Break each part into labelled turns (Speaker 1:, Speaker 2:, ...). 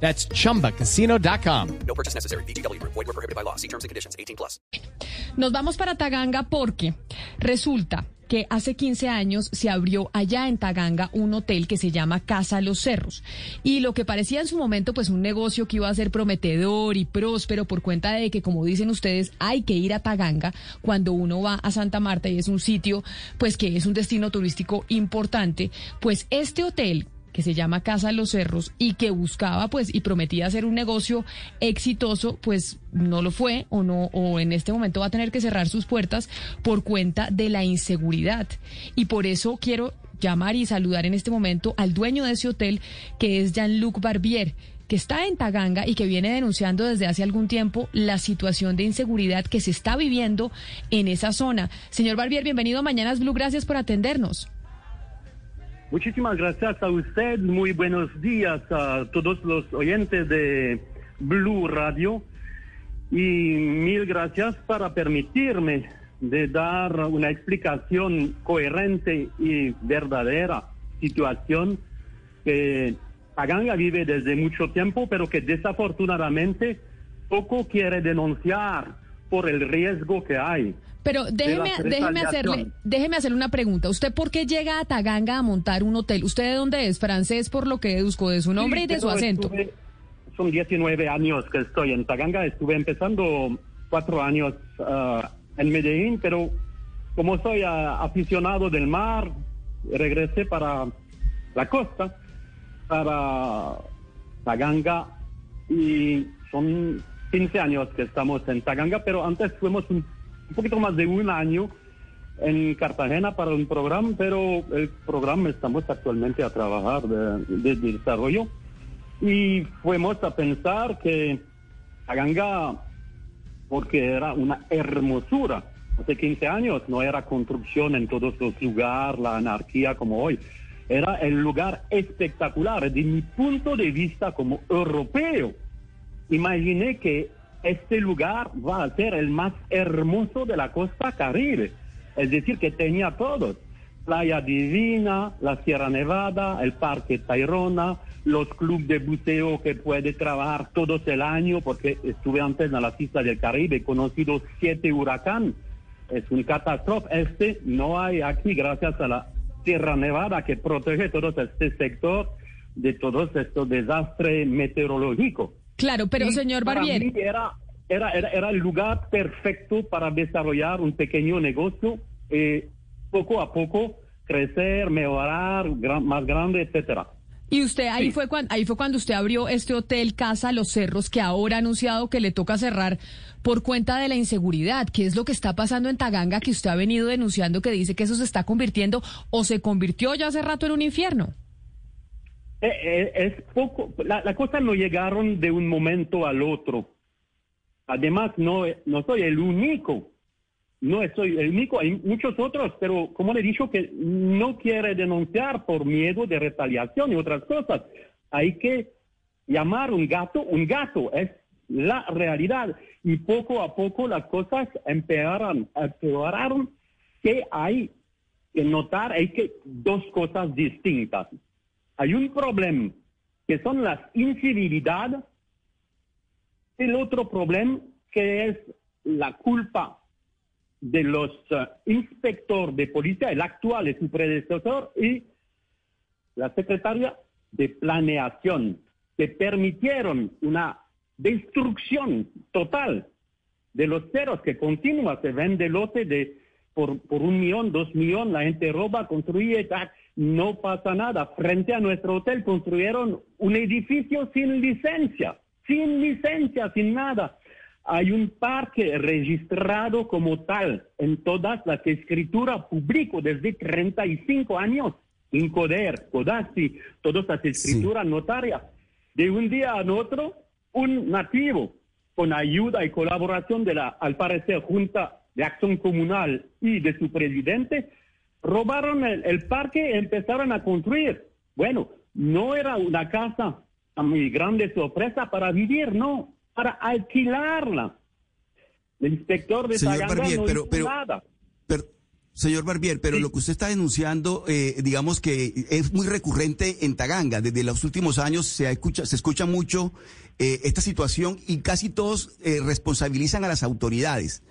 Speaker 1: That's chumbacasino.com.
Speaker 2: No purchase necessary. Void were prohibited by law. See terms and conditions. 18 plus.
Speaker 3: Nos vamos para Taganga porque resulta que hace 15 años se abrió allá en Taganga un hotel que se llama Casa Los Cerros. Y lo que parecía en su momento pues un negocio que iba a ser prometedor y próspero por cuenta de que, como dicen ustedes, hay que ir a Taganga cuando uno va a Santa Marta y es un sitio pues que es un destino turístico importante, pues este hotel que se llama Casa Los Cerros y que buscaba pues y prometía hacer un negocio exitoso, pues no lo fue o no o en este momento va a tener que cerrar sus puertas por cuenta de la inseguridad. Y por eso quiero llamar y saludar en este momento al dueño de ese hotel que es Jean-Luc Barbier que está en Taganga y que viene denunciando desde hace algún tiempo la situación de inseguridad que se está viviendo en esa zona. Señor Barbier, bienvenido a Mañanas Blue, gracias por atendernos.
Speaker 4: Muchísimas gracias a usted. Muy buenos días a todos los oyentes de Blue Radio. Y mil gracias para permitirme de dar una explicación coherente y verdadera situación que Paganga vive desde mucho tiempo, pero que desafortunadamente poco quiere denunciar por el riesgo que hay.
Speaker 3: Pero déjeme, déjeme, hacerle, déjeme hacerle una pregunta. ¿Usted por qué llega a Taganga a montar un hotel? ¿Usted de dónde es? Francés, por lo que deduzco de su nombre y de su acento.
Speaker 4: son 19 años que estoy en Taganga. Estuve empezando cuatro años ah, en Medellín, pero como soy ah, aficionado del mar, regresé para la costa, para Taganga, y son 15 años que estamos en Taganga, pero antes fuimos un poquito más de un año en Cartagena para un programa, pero el programa estamos actualmente a trabajar de, desarrollo y fuimos a pensar que Aganga, porque era una hermosura, hace 15 años no era construcción en todos los lugares, la anarquía como hoy, era el lugar espectacular desde mi punto de vista como europeo. Imaginé que este lugar va a ser el más hermoso de la costa caribe. Es decir, que tenía todos. Playa Divina, la Sierra Nevada, el Parque Tayrona, los clubes de buceo que puede trabajar todo el año, porque estuve antes en las islas del Caribe, he conocido siete huracanes. Es un catástrofe. Este no hay aquí gracias a la Sierra Nevada que protege todo este sector de todos estos desastres meteorológicos.
Speaker 3: Claro, pero señor Barbier.
Speaker 4: Era, era, era, el lugar perfecto para desarrollar un pequeño negocio, eh, poco a poco crecer, mejorar, más grande, etcétera.
Speaker 3: Y usted ahí fue cuando ahí fue cuando usted abrió este hotel Casa Los Cerros que ahora ha anunciado que le toca cerrar por cuenta de la inseguridad. ¿Qué es lo que está pasando en Taganga que usted ha venido denunciando que dice que eso se está convirtiendo o se convirtió ya hace rato en un infierno?
Speaker 4: Eh, eh, es poco, la, cosa no llegaron de un momento al otro. Además, no, no soy el único, no soy el único, hay muchos otros, pero como le he dicho que no quiere denunciar por miedo de retaliación y otras cosas. Hay que llamar un gato un gato, es la realidad. Y poco a poco las cosas empeoraron, empeoraron que hay que notar, hay que dos cosas distintas hay un problema que son las incivilidades, el otro problema que es la culpa de los uh, inspectores de policía, el actual es su predecesor, y la secretaria de planeación, que permitieron una destrucción total de los ceros que continúa, se vende lote de por, por un millón, dos millones, la gente roba, construye, no pasa nada. Frente a nuestro hotel construyeron un edificio sin licencia, sin licencia, sin nada. Hay un parque registrado como tal en todas las escrituras públicas desde 35 años. Incoder, Codazzi, todas las escrituras notarias. De un día a otro, un nativo con ayuda y colaboración de la, al parecer, Junta de Acción Comunal y de su presidente, robaron el, el parque y empezaron a construir. Bueno, no era una casa a muy grande sorpresa para vivir, no, para alquilarla. El inspector de
Speaker 5: Señor Barbier,
Speaker 4: no
Speaker 5: pero-
Speaker 4: hizo
Speaker 5: pero-
Speaker 4: nada.
Speaker 5: Pero, señor Barbier, pero
Speaker 4: Sí.
Speaker 5: lo que usted está denunciando, eh, digamos que es muy recurrente en Taganga. Desde los últimos años se, escucha, se escucha mucho eh, esta situación y casi todos eh, responsabilizan a las autoridades.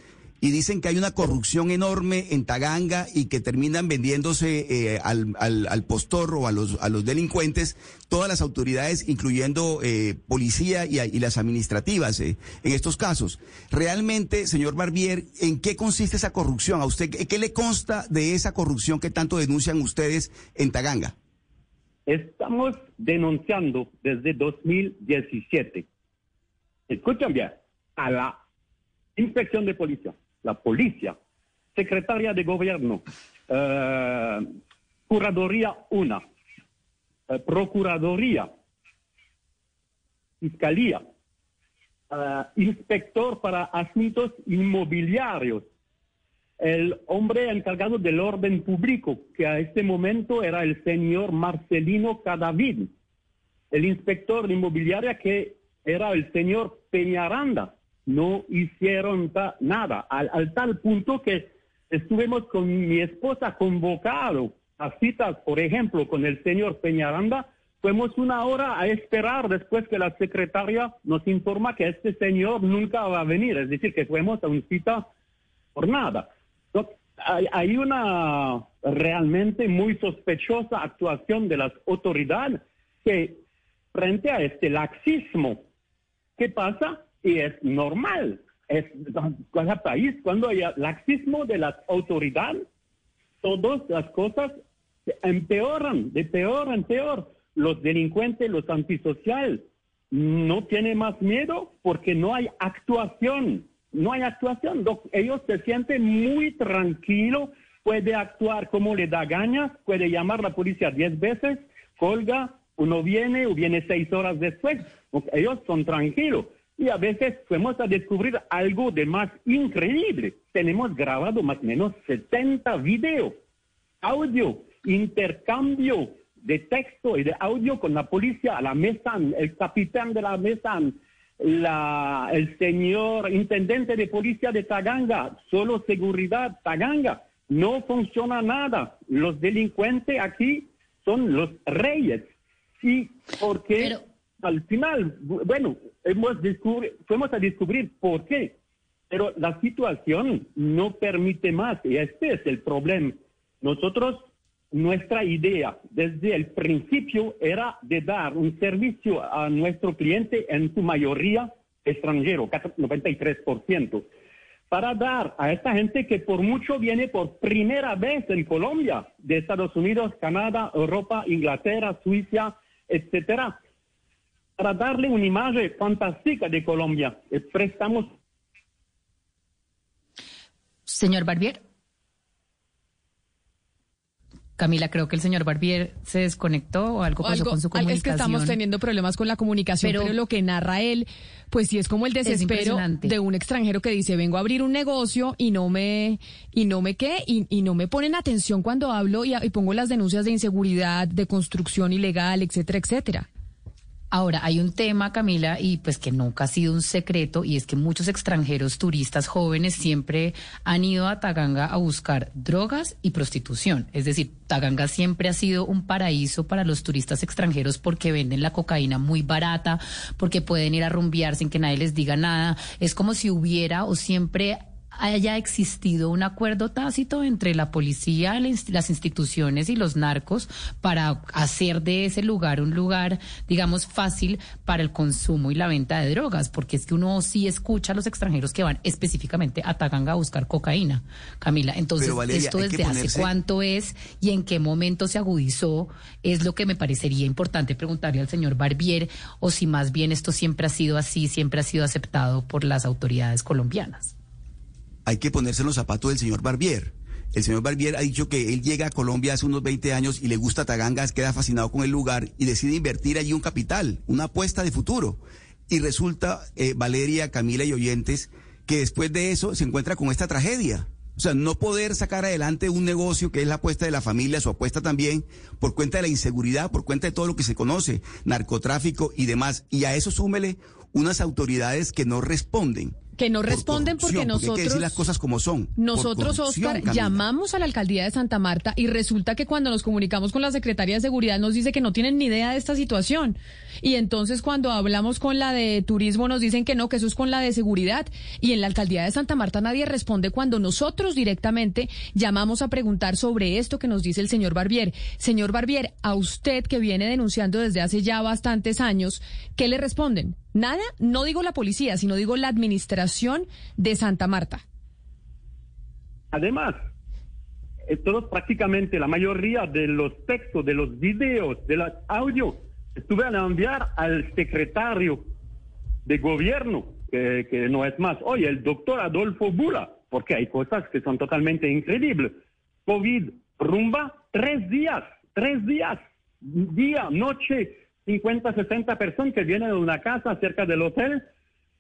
Speaker 5: Y dicen que hay una corrupción enorme en Taganga y que terminan vendiéndose eh, al, al, al postor o a los, a los delincuentes todas las autoridades, incluyendo eh, policía y, las administrativas eh, en estos casos. Realmente, señor Barbier, ¿en qué consiste esa corrupción? ¿A usted qué, qué le consta de esa corrupción que tanto denuncian ustedes en Taganga?
Speaker 4: Estamos denunciando desde 2017. Escuchan bien, a la inspección de policía, la policía, secretaria de gobierno, eh, curaduría 1, eh, procuraduría, fiscalía, eh, inspector para asuntos inmobiliarios, el hombre encargado del orden público, que a este momento era el señor Marcelino Cadavid, el inspector de inmobiliaria que era el señor Peñaranda. No hicieron nada, al, al tal punto que estuvimos con mi esposa convocado a citas, por ejemplo, con el señor Peñaranda. Fuimos una hora a esperar después que la secretaria nos informa que este señor nunca va a venir, es decir, que fuimos a una cita por nada. Hay, hay una realmente muy sospechosa actuación de las autoridades que frente a este laxismo, ¿qué pasa? Y es normal. Es cada país cuando hay laxismo de las autoridades, todas las cosas empeoran, de peor en peor. Los delincuentes, los antisociales, no tienen más miedo porque no hay actuación. No hay actuación. Ellos se sienten muy tranquilos, puede actuar como le da ganas, puede llamar la policía diez veces, colga, uno viene o viene seis horas después. Ellos son tranquilos. Y a veces fuimos a descubrir algo de más increíble. Tenemos grabado más o menos 70 videos audio, intercambio de texto y de audio con la policía, la mesa, el capitán de la mesa, la, el señor intendente de policía de Taganga, solo seguridad Taganga. No funciona nada. Los delincuentes aquí son los reyes. Y porque
Speaker 6: Pero-
Speaker 4: al final, bu- bueno, hemos descubri- fuimos a descubrir por qué. Pero la situación no permite más y este es el problema. Nosotros, nuestra idea desde el principio era de dar un servicio a nuestro cliente en su mayoría extranjero, 93%, para dar a esta gente que por mucho viene por primera vez en Colombia, de Estados Unidos, Canadá, Europa, Inglaterra, Suiza, etcétera, para darle una imagen fantástica de Colombia. Prestamos
Speaker 6: Señor Barbier. Camila, creo que el señor Barbier se desconectó o algo pasó
Speaker 3: algo-
Speaker 6: con su comunicación.
Speaker 3: es que estamos teniendo problemas con la comunicación,
Speaker 6: Pero-
Speaker 3: pero, lo que narra él, pues sí es como el desespero de un extranjero que dice, vengo a abrir un negocio y no me, y no me qué, y, y no me ponen atención cuando hablo y, y pongo las denuncias de inseguridad, de construcción ilegal, etcétera, etcétera.
Speaker 6: Ahora, hay un tema, Camila, y pues que nunca ha sido un secreto, y es que muchos extranjeros turistas jóvenes siempre han ido a Taganga a buscar drogas y prostitución. Es decir, Taganga siempre ha sido un paraíso para los turistas extranjeros porque venden la cocaína muy barata, porque pueden ir a rumbear sin que nadie les diga nada. Es como si hubiera o siempre haya existido un acuerdo tácito entre la policía, las instituciones y los narcos para hacer de ese lugar un lugar, digamos, fácil para el consumo y la venta de drogas, porque es que uno sí escucha a los extranjeros que van específicamente a Taganga a buscar cocaína, Camila. Entonces,
Speaker 5: Valeria,
Speaker 6: esto desde hace cuánto es y en qué momento se agudizó, es lo que me parecería importante preguntarle al señor Barbier, o si más bien esto siempre ha sido así, siempre ha sido aceptado por las autoridades colombianas.
Speaker 5: Hay que ponerse en los zapatos del señor Barbier. El señor Barbier ha dicho que él llega a Colombia hace unos 20 años y le gusta Taganga, queda fascinado con el lugar y decide invertir allí un capital, una apuesta de futuro. y resulta, eh, Valeria, Camila y oyentes, que después de eso se encuentra con esta tragedia. O sea, no poder sacar adelante un negocio que es la apuesta de la familia, su apuesta también, por cuenta de la inseguridad, por cuenta de todo lo que se conoce, narcotráfico y demás. Y a eso súmele unas autoridades que no responden
Speaker 3: que no responden porque nosotros
Speaker 5: hay que decir las cosas como son.
Speaker 3: Nosotros, Oscar, llamamos a la alcaldía de Santa Marta y resulta que cuando nos comunicamos con la Secretaría de Seguridad nos dice que no tienen ni idea de esta situación. Y entonces cuando hablamos con la de turismo nos dicen que no, que eso es con la de seguridad. Y en la alcaldía de Santa Marta nadie responde cuando nosotros directamente llamamos a preguntar sobre esto que nos dice el señor Barbier. Señor Barbier, a usted que viene denunciando desde hace ya bastantes años, ¿qué le responden? Nada, no digo la policía, sino digo la administración de Santa Marta.
Speaker 4: Además, eh, todos prácticamente la mayoría de los textos, de los videos, de los audios, estuve a enviar al secretario de gobierno, que, no es más hoy, el doctor Adolfo Bula, porque hay cosas que son totalmente increíbles. COVID, rumba, tres días, tres días, día, noche, 50, 60 personas que vienen de una casa cerca del hotel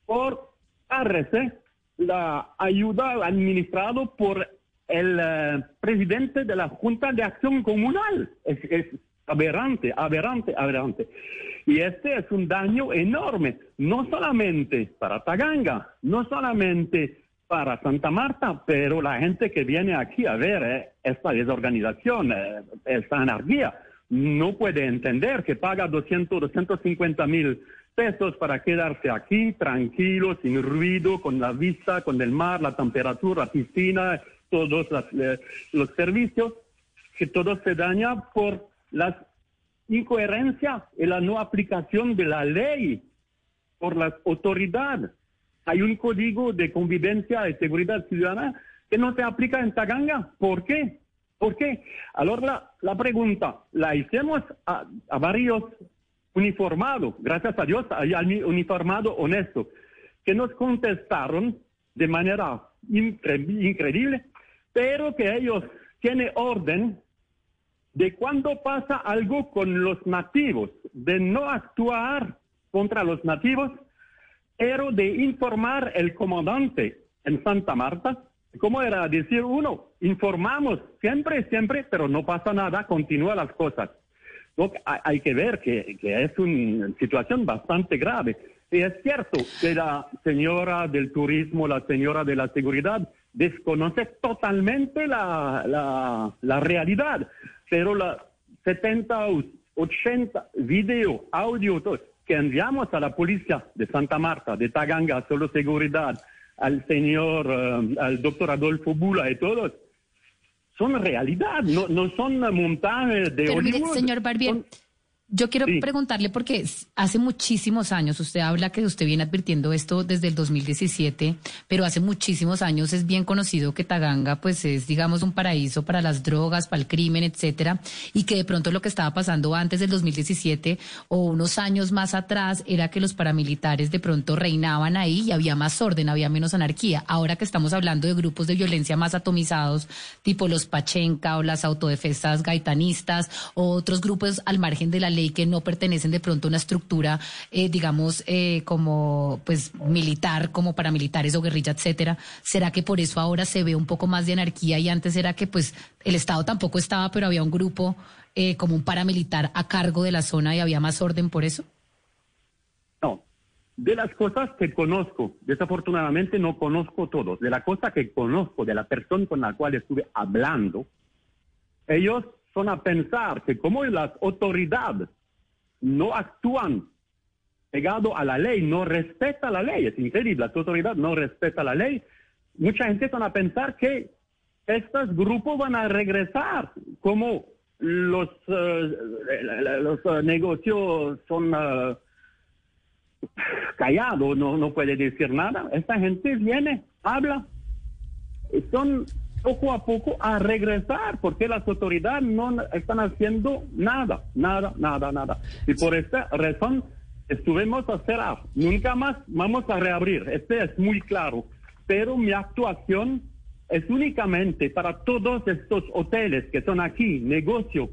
Speaker 4: por RC, la ayuda administrado por el eh, presidente de la Junta de Acción Comunal. Es, es aberrante, aberrante, aberrante. Y este es un daño enorme, no solamente para Taganga, no solamente para Santa Marta, pero la gente que viene aquí a ver eh, esta desorganización, eh, esta anarquía, no puede entender que paga 200, 250 mil pesos para quedarse aquí tranquilo, sin ruido, con la vista, con el mar, la temperatura, la piscina, todos eh, los servicios, que todo se daña por las incoherencias y la no aplicación de la ley por las autoridades. Hay un código de convivencia y seguridad ciudadana que no se aplica en Taganga. ¿Por qué? ¿Por qué? Ahora la, pregunta la hicimos a, varios uniformados, gracias a Dios uniformado honesto, que nos contestaron de manera increíble, pero que ellos tienen orden de cuando pasa algo con los nativos, de no actuar contra los nativos, pero de informar el comandante en Santa Marta ¿Cómo era decir uno? Informamos siempre, siempre, pero no pasa nada, continúan las cosas. hay que ver que, es una situación bastante grave. Y es cierto que la señora del turismo, la señora de la seguridad, desconoce totalmente la, la, realidad, pero la 70, 80 video, audio, que enviamos a la policía de Santa Marta, de Taganga, solo seguridad, al señor, eh, al doctor Adolfo Bula y todos, son realidad, no, no son montajes de
Speaker 6: Pero señor Barbier, yo quiero preguntarle porque hace muchísimos años, usted habla que usted viene advirtiendo esto desde el 2017, pero hace muchísimos años es bien conocido que Taganga pues es digamos un paraíso para las drogas, para el crimen, etcétera, y que de pronto lo que estaba pasando antes del 2017 o unos años más atrás era que los paramilitares de pronto reinaban ahí y había más orden, había menos anarquía. Ahora que estamos hablando de grupos de violencia más atomizados, tipo los Pachenca o las autodefensas gaitanistas o otros grupos al margen de la ley que no pertenecen de pronto a una estructura, eh, digamos, eh, como pues militar, como paramilitares o guerrilla, etcétera. ¿Será que por eso ahora se ve un poco más de anarquía y antes era que pues el Estado tampoco estaba, pero había un grupo eh, como un paramilitar a cargo de la zona y había más orden por eso?
Speaker 4: No. De las cosas que conozco, desafortunadamente no conozco todos, de la cosa que conozco, de la persona con la cual estuve hablando, ellos son a pensar que como las autoridades no actúan pegado a la ley, no respeta la ley, es increíble, la autoridad no respeta la ley, mucha gente son a pensar que estos grupos van a regresar, como los, eh, los eh, negocios son uh, callados, no, no puede decir nada, esta gente viene, habla, son poco a poco a regresar, porque las autoridades no están haciendo nada, nada, nada, nada. Y por esta razón estuvimos a cerrar. Nunca más vamos a reabrir. Este es muy claro. Pero mi actuación es únicamente para todos estos hoteles que son aquí, negocio,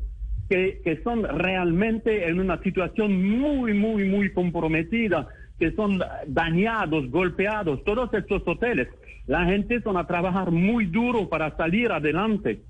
Speaker 4: que, que son realmente en una situación muy, muy, muy comprometida que son dañados, golpeados, todos estos hoteles. La gente son a trabajar muy duro para salir adelante.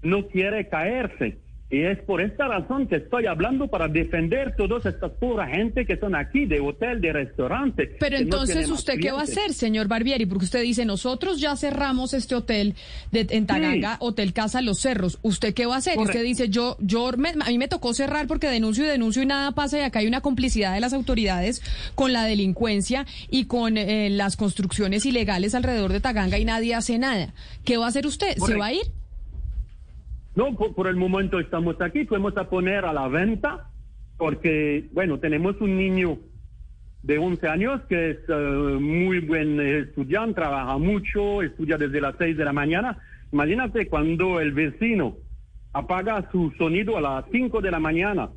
Speaker 4: No quiere caerse. Y es por esta razón que estoy hablando para defender todas estas pura gente que son aquí de hotel, de restaurante.
Speaker 3: Pero
Speaker 4: no
Speaker 3: entonces, ¿usted qué va a hacer, señor Barbieri? Porque usted dice, nosotros ya cerramos este hotel de, en Taganga, Hotel Casa Los Cerros. ¿Usted qué va a hacer?
Speaker 4: Correcto.
Speaker 3: usted dice, yo, yo, me- a mí me tocó cerrar porque denuncio y denuncio y nada pasa y acá hay una complicidad de las autoridades con la delincuencia y con eh, las construcciones ilegales alrededor de Taganga y nadie hace nada. ¿Qué va a hacer usted? ¿Se va a ir?
Speaker 4: No, por, el momento estamos aquí, fuimos a poner a la venta porque, bueno, tenemos un niño de 11 años que es eh, muy buen estudiante, trabaja mucho, estudia desde las 6 de la mañana. Imagínate cuando el vecino apaga su sonido a las 5 de la mañana,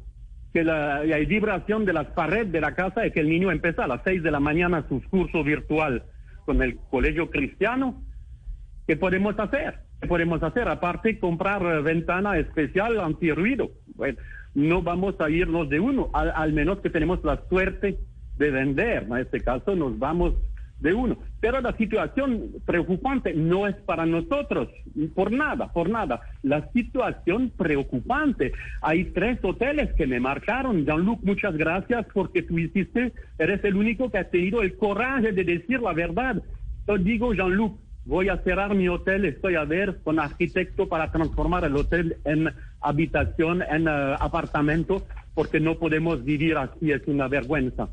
Speaker 4: que la, hay vibración de las paredes de la casa y que el niño empieza a las 6 de la mañana su curso virtual con el colegio cristiano. ¿Qué podemos hacer? ¿Qué podemos hacer? Aparte, comprar eh, ventana especial antirruido. Bueno, no vamos a irnos de uno, al, al menos que tenemos la suerte de vender. En este caso, nos vamos de uno. Pero la situación preocupante no es para nosotros, por nada, por nada. La situación preocupante. Hay tres hoteles que me marcaron. Jean-Luc, muchas gracias porque tú hiciste, eres el único que ha tenido el coraje de decir la verdad. Yo digo, Jean-Luc, voy a cerrar mi hotel, estoy a ver con arquitecto para transformar el hotel en habitación, en eh, apartamento, porque no podemos vivir así, es una vergüenza.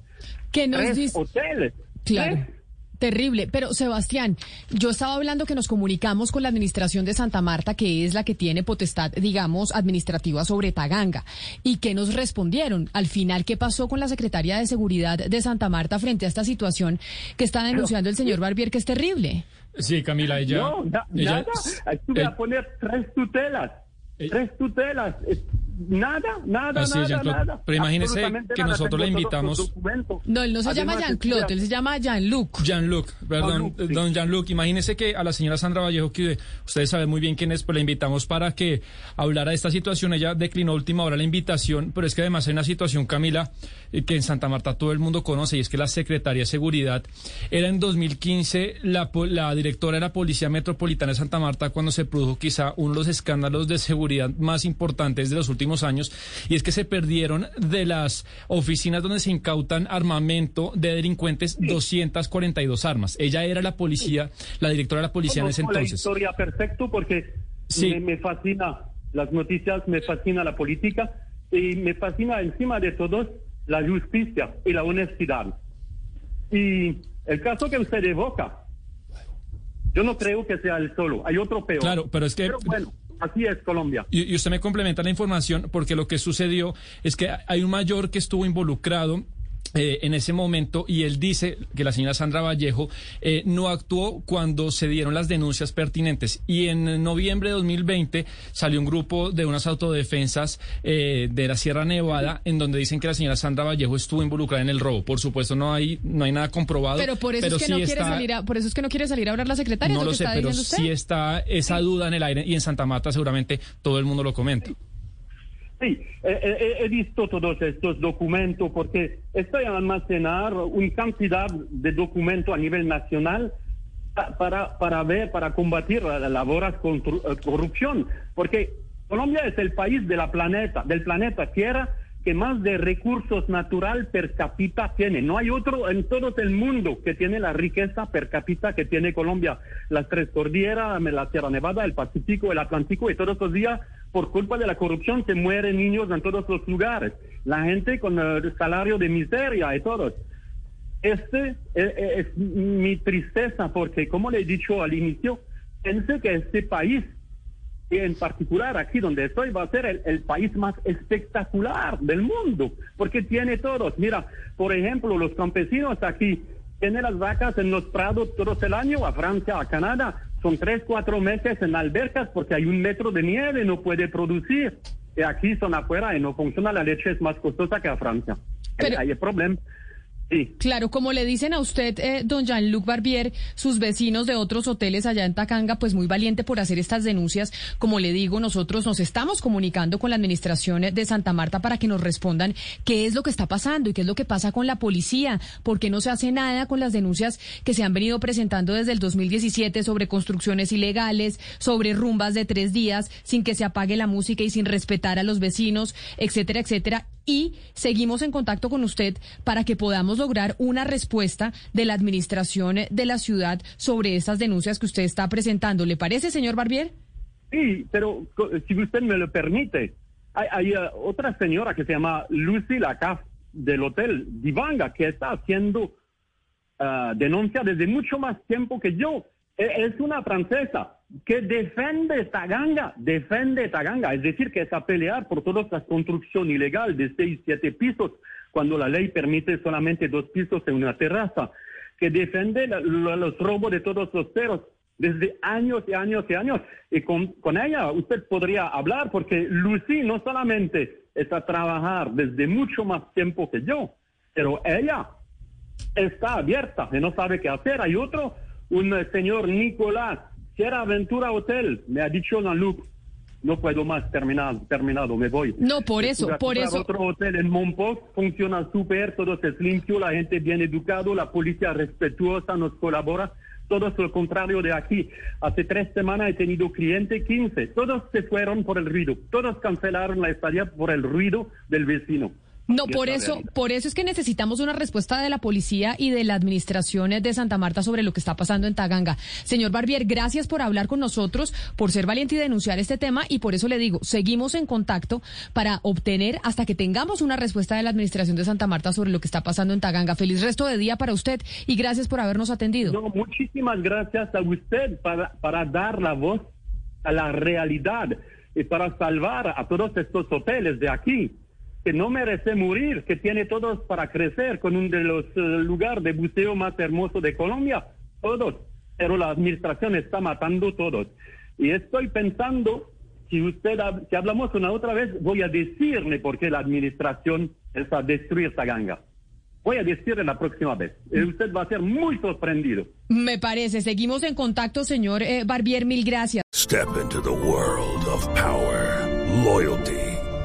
Speaker 3: Que nos
Speaker 4: Tres
Speaker 3: dice...
Speaker 4: hoteles.
Speaker 3: Claro.
Speaker 4: Tres.
Speaker 3: Terrible. Pero, Sebastián, yo estaba hablando que nos comunicamos con la administración de Santa Marta, que es la que tiene potestad, digamos, administrativa sobre Taganga. ¿Y qué nos respondieron? Al final, ¿qué pasó con la secretaria de Seguridad de Santa Marta frente a esta situación que está denunciando el señor Barbier, que es terrible?
Speaker 7: Sí, Camila, ella.
Speaker 4: No, na-
Speaker 7: ella-
Speaker 4: nada.
Speaker 7: Eh,
Speaker 4: a poner tres tutelas.
Speaker 7: Eh.
Speaker 4: tres tutelas. Es- Nada, nada,
Speaker 7: Así es,
Speaker 4: nada.
Speaker 7: Pero imagínese que
Speaker 4: nada.
Speaker 7: nosotros le invitamos-.
Speaker 3: No, él no se llama Jean-Claude, él se llama Jean-Luc.
Speaker 7: Jean-Luc, perdón,
Speaker 4: sí.
Speaker 7: don Jean-Luc, imagínese que a la señora Sandra Vallejo, que ustedes saben muy bien quién es, pues la invitamos para que hablara de esta situación. Ella declinó a última hora la invitación, pero es que además hay una situación, Camila, eh, que en Santa Marta todo el mundo conoce, y es que la Secretaría de Seguridad era en 2015 la, po- la directora de la Policía Metropolitana de Santa Marta cuando se produjo quizá uno de los escándalos de seguridad más importantes de los últimos años, y es que se perdieron de las oficinas donde se incautan armamento de delincuentes 242 armas. Ella era la policía, la directora de la policía en ese
Speaker 4: Conozco la
Speaker 7: entonces.
Speaker 4: historia perfecto porque
Speaker 7: Sí.
Speaker 4: me, me fascina las noticias, me fascina la política y me fascina encima de todo la justicia y la honestidad. Y el caso que usted evoca, yo no creo que sea el solo, hay otro peor.
Speaker 7: Claro, pero es que-
Speaker 4: bueno, así es Colombia.
Speaker 7: Y, usted me complementa la información porque lo que sucedió es que hay un mayor que estuvo involucrado. Eh, en ese momento y él dice que la señora Sandra Vallejo eh, no actuó cuando se dieron las denuncias pertinentes. Y en noviembre de 2020 salió un grupo de unas autodefensas eh, de la Sierra Nevada en donde dicen que la señora Sandra Vallejo estuvo involucrada en el robo. Por supuesto no hay no hay nada comprobado
Speaker 3: Pero por eso es que
Speaker 7: sí
Speaker 3: no quiere
Speaker 7: está-
Speaker 3: salir a, por eso es que no quiere salir a hablar la secretaria,
Speaker 7: no
Speaker 3: ¿es
Speaker 7: lo
Speaker 3: que
Speaker 7: sé pero sí está esa duda en el aire y en Santa Marta seguramente todo el mundo lo comenta
Speaker 4: Sí, he, visto todos estos documentos porque estoy a almacenar una cantidad de documentos a nivel nacional pa- para, para ver, para combatir la, la voraz contru- eh, corrupción. Porque Colombia es el país de la planeta, del planeta Tierra que más de recursos natural per cápita tiene. No hay otro en todo el mundo que tiene la riqueza per cápita que tiene Colombia. Las tres cordilleras, la Sierra Nevada, el Pacífico, el Atlántico, y todos los días, por culpa de la corrupción, se mueren niños en todos los lugares. La gente con el salario de miseria y todos. Este es, es mi tristeza porque, como le he dicho al inicio, pensé que este país en particular aquí donde estoy va a ser el, el país más espectacular del mundo, porque tiene todos. Mira, por ejemplo, los campesinos aquí tienen las vacas en los prados todo el año, a Francia, a Canadá, son tres, cuatro meses en albercas porque hay un metro de nieve, no puede producir. Y aquí son afuera y no funciona, la leche es más costosa que a Francia.
Speaker 3: Pero-
Speaker 4: hay el problema.
Speaker 3: Claro, como le dicen a usted, eh, don Jean-Luc Barbier, sus vecinos de otros hoteles allá en Tacanga, pues muy valiente por hacer estas denuncias. Como le digo, nosotros nos estamos comunicando con la administración de Santa Marta para que nos respondan qué es lo que está pasando y qué es lo que pasa con la policía, por qué no se hace nada con las denuncias que se han venido presentando desde el 2017 sobre construcciones ilegales, sobre rumbas de tres días, sin que se apague la música y sin respetar a los vecinos, etcétera, etcétera y seguimos en contacto con usted para que podamos lograr una respuesta de la administración de la ciudad sobre estas denuncias que usted está presentando. ¿Le parece, señor Barbier?
Speaker 4: Sí, pero si usted me lo permite, hay, hay, eh, otra señora que se llama Lucy Lacaf del Hotel Divanga que está haciendo ah, denuncia desde mucho más tiempo que yo. E- Es una francesa que defiende Taganga, defiende Taganga, es decir, que es a pelear por toda esta construcción ilegal de seis, siete pisos, cuando la ley permite solamente dos pisos en una terraza, que defiende la- lo- los robos de todos los perros desde años y años y años. Y con, con ella usted podría hablar porque Lucy no solamente está a trabajar desde mucho más tiempo que yo, pero ella está abierta y no sabe qué hacer. Hay otro, un señor Nicolás, Sierra Aventura Hotel, me ha dicho Jean-Luc, no puedo más terminar, terminado, me voy.
Speaker 3: No, por eso, por eso.
Speaker 4: Otro hotel en Monpós, funciona súper, todo es limpio, la gente bien educado, la policía respetuosa nos colabora. Todo es lo contrario de aquí. Hace tres semanas he tenido cliente 15. Todos se fueron por el ruido. Todos cancelaron la estadía por el ruido del vecino.
Speaker 3: No, por eso, por eso es que necesitamos una respuesta de la policía y de la administración de Santa Marta sobre lo que está pasando en Taganga. Señor Barbier, gracias por hablar con nosotros, por ser valiente y denunciar este tema y por eso le digo, seguimos en contacto para obtener hasta que tengamos una respuesta de la administración de Santa Marta sobre lo que está pasando en Taganga. Feliz resto de día para usted y gracias por habernos atendido.
Speaker 4: No, muchísimas gracias a usted para, para dar la voz a la realidad y para salvar a todos estos hoteles de aquí, que no merece morir, que tiene todos para crecer con uno de los eh, lugares de buceo más hermosos de Colombia, todos, pero la administración está matando todos. Y estoy pensando, si usted, si hablamos una otra vez, voy a decirle por qué la administración está a destruir esta ganga. Voy a decirle la próxima vez. Y usted va a ser muy sorprendido.
Speaker 3: Me parece, seguimos en contacto, señor eh, Barbier, mil gracias.
Speaker 8: Step into the world of power, loyalty,